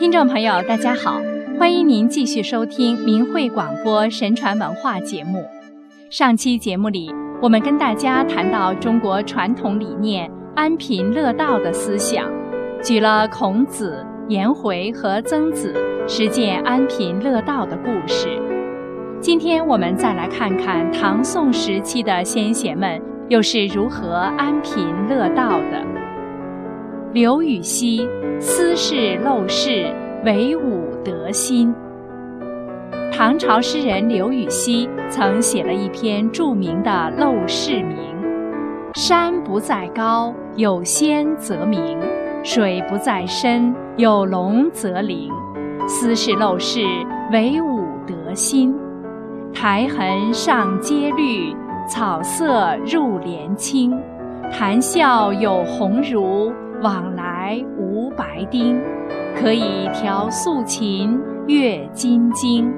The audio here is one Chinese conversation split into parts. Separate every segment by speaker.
Speaker 1: 听众朋友，大家好，欢迎您继续收听明慧广播神传文化节目。上期节目里，我们跟大家谈到中国传统理念“安贫乐道”的思想，举了孔子、颜回和曾子实践安贫乐道的故事。今天我们再来看看唐宋时期的先贤们又是如何安贫乐道的。刘禹锡。斯是陋室，惟吾德馨。唐朝诗人刘禹锡曾写了一篇著名的《陋室铭》：“山不在高，有仙则名；水不在深，有龙则灵。斯是陋室，惟吾德馨。苔痕上阶绿，草色入帘青。谈笑有鸿儒，往来无。”白丁，可以调素琴，阅金经。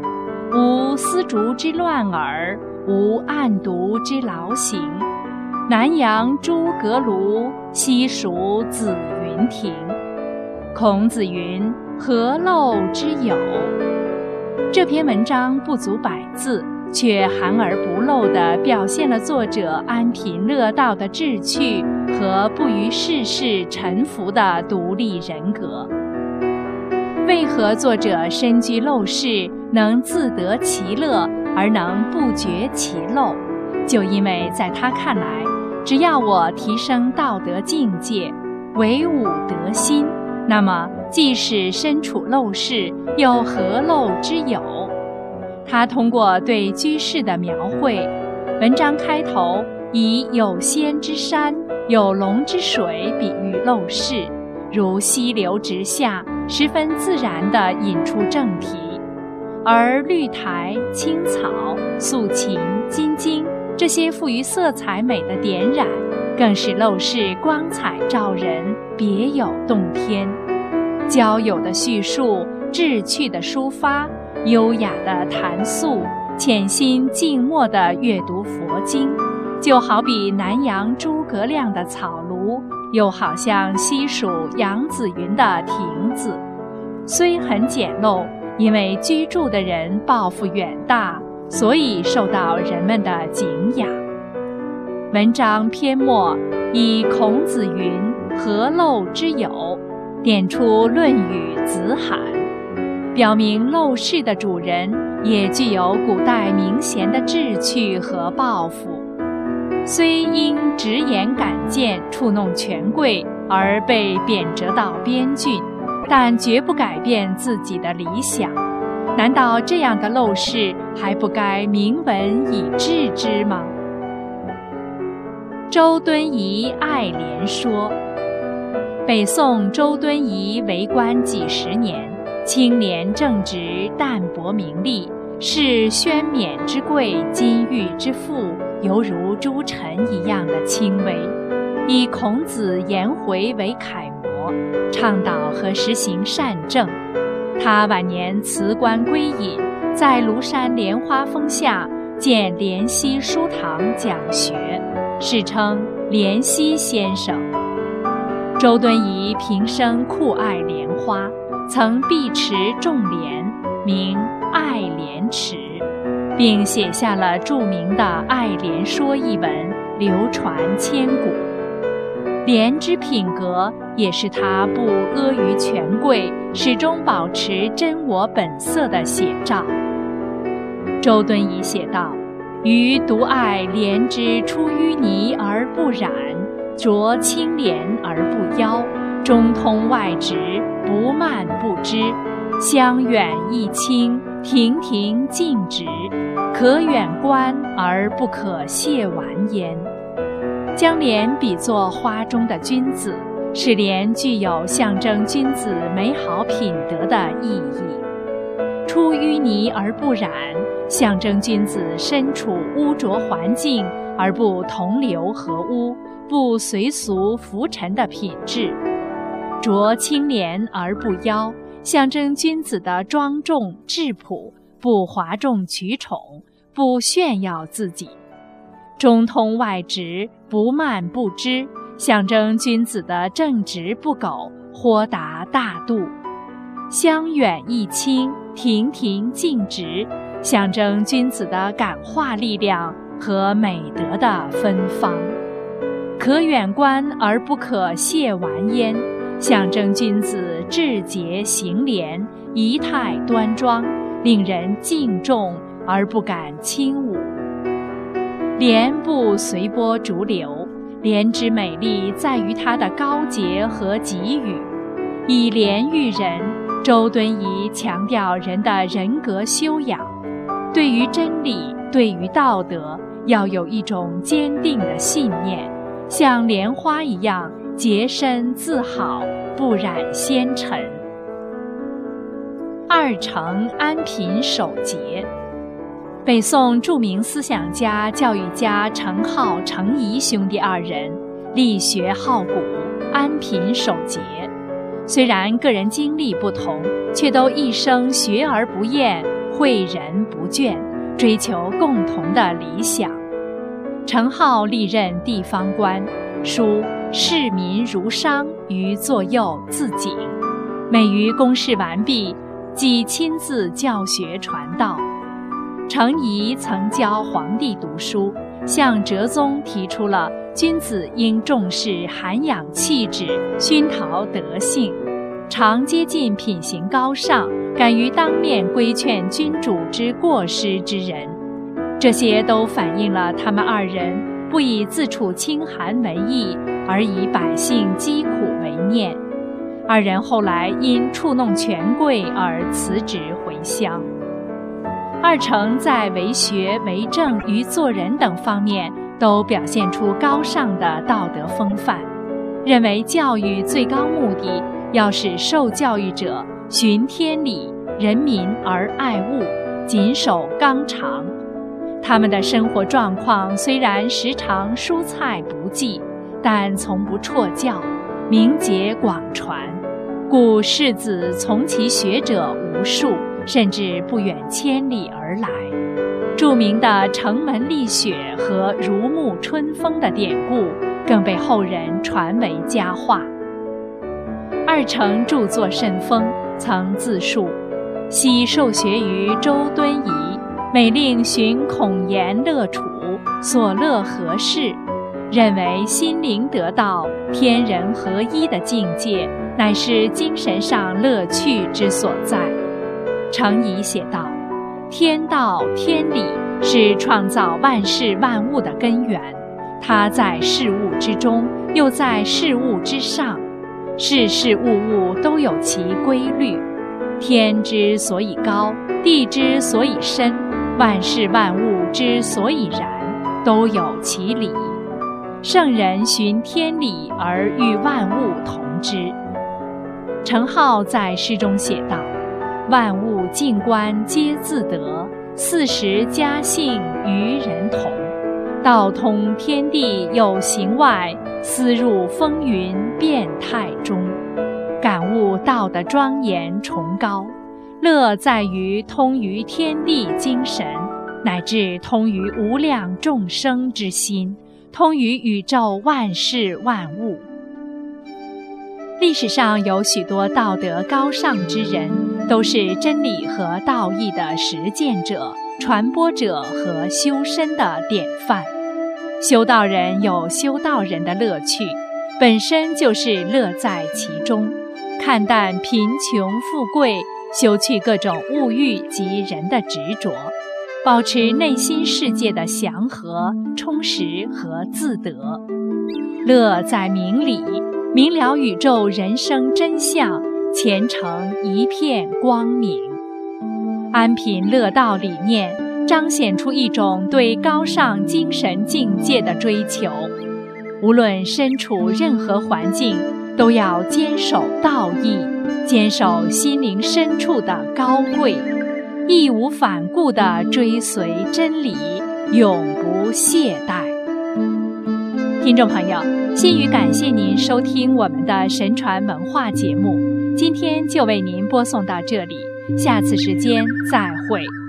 Speaker 1: 无丝竹之乱耳，无案牍之劳形。南阳诸葛庐，西蜀子云亭。孔子云：“何陋之有？”这篇文章不足百字，却含而不露地表现了作者安贫乐道的志趣。和不于世事沉浮的独立人格。为何作者身居陋室，能自得其乐而能不觉其陋？就因为在他看来，只要我提升道德境界，唯吾德馨，那么即使身处陋室，又何陋之有？他通过对居士的描绘，文章开头以有仙之山。有龙之水比喻陋室，如溪流直下，十分自然地引出正题；而绿苔、青草、素琴、金经这些富于色彩美的点染，更是陋室光彩照人，别有洞天。交友的叙述，志趣的抒发，优雅的谈素，潜心静默的阅读佛经。就好比南阳诸葛亮的草庐，又好像西蜀杨子云的亭子，虽很简陋，因为居住的人抱负远大，所以受到人们的敬仰。文章篇末以孔子云“何陋之有”，点出《论语·子罕》，表明陋室的主人也具有古代名贤的志趣和抱负。虽因直言敢谏触弄权贵而被贬谪到边郡，但绝不改变自己的理想。难道这样的陋室还不该明文以制之吗？周敦颐爱莲说：北宋周敦颐为官几十年，清廉正直，淡泊名利，是宣冕之贵，金玉之富。犹如诸臣一样的轻微，以孔子、颜回为楷模，倡导和实行善政。他晚年辞官归隐，在庐山莲花峰下建莲溪书堂讲学，世称莲溪先生。周敦颐平生酷爱莲花，曾碧池种莲，名爱莲池。并写下了著名的《爱莲说》一文，流传千古。莲之品格也是他不阿谀权贵，始终保持真我本色的写照。周敦颐写道：“余独爱莲之出淤泥而不染，濯清涟而不妖，中通外直，不蔓不枝，香远益清，亭亭净植。”可远观而不可亵玩焉。将莲比作花中的君子，使莲具有象征君子美好品德的意义。出淤泥而不染，象征君子身处污浊环境而不同流合污、不随俗浮沉的品质。濯清涟而不妖，象征君子的庄重质朴。不哗众取宠，不炫耀自己，中通外直，不蔓不枝，象征君子的正直不苟、豁达大度。香远益清，亭亭净植，象征君子的感化力量和美德的芬芳。可远观而不可亵玩焉，象征君子志节行廉，仪态端庄，令人敬重而不敢轻侮。莲不随波逐流，莲之美丽在于它的高洁和给予。以莲喻人，周敦颐强调人的人格修养，对于真理，对于道德，要有一种坚定的信念，像莲花一样洁身自好，不染纤尘。二程安贫守节。北宋著名思想家、教育家程颢、程颐兄弟二人，力学好古，安贫守节。虽然个人经历不同，却都一生学而不厌，诲人不倦，追求共同的理想。程颢历任地方官，书市民如商于左右自警，每于公事完毕，即亲自教学传道。程颐曾教皇帝读书，向哲宗提出了君子应重视涵养气质、熏陶德性，常接近品行高尚、敢于当面规劝君主之过失之人。这些都反映了他们二人不以自处清寒为意，而以百姓疾苦为念。二人后来因触弄权贵而辞职回乡。二程在为学、为政与做人等方面都表现出高尚的道德风范，认为教育最高目的要使受教育者循天理、人民而爱物，谨守纲常。他们的生活状况虽然时常蔬菜不济，但从不辍教，名节广传，故世子从其学者无数。甚至不远千里而来，著名的城门立雪和如沐春风的典故更被后人传为佳话。二程著作甚丰，曾自述：昔受学于周敦颐，每令寻孔颜乐处，所乐何事？认为心灵得道、天人合一的境界，乃是精神上乐趣之所在。程颐写道：“天道天理是创造万事万物的根源，它在事物之中，又在事物之上。事事物物都有其规律。天之所以高，地之所以深，万事万物之所以然，都有其理。圣人循天理而与万物同之。”程颢在诗中写道。万物静观皆自得，四时佳兴与人同。道通天地有形外，思入风云变态中。感悟道的庄严崇高，乐在于通于天地精神，乃至通于无量众生之心，通于宇宙万事万物。历史上有许多道德高尚之人。都是真理和道义的实践者、传播者和修身的典范。修道人有修道人的乐趣，本身就是乐在其中。看淡贫穷富贵，修去各种物欲及人的执着，保持内心世界的祥和、充实和自得。乐在明理，明了宇宙人生真相。前程一片光明，安贫乐道理念彰显出一种对高尚精神境界的追求。无论身处任何环境，都要坚守道义，坚守心灵深处的高贵，义无反顾的追随真理，永不懈怠。听众朋友，心语感谢您收听我们的神传文化节目。今天就为您播送到这里，下次时间再会。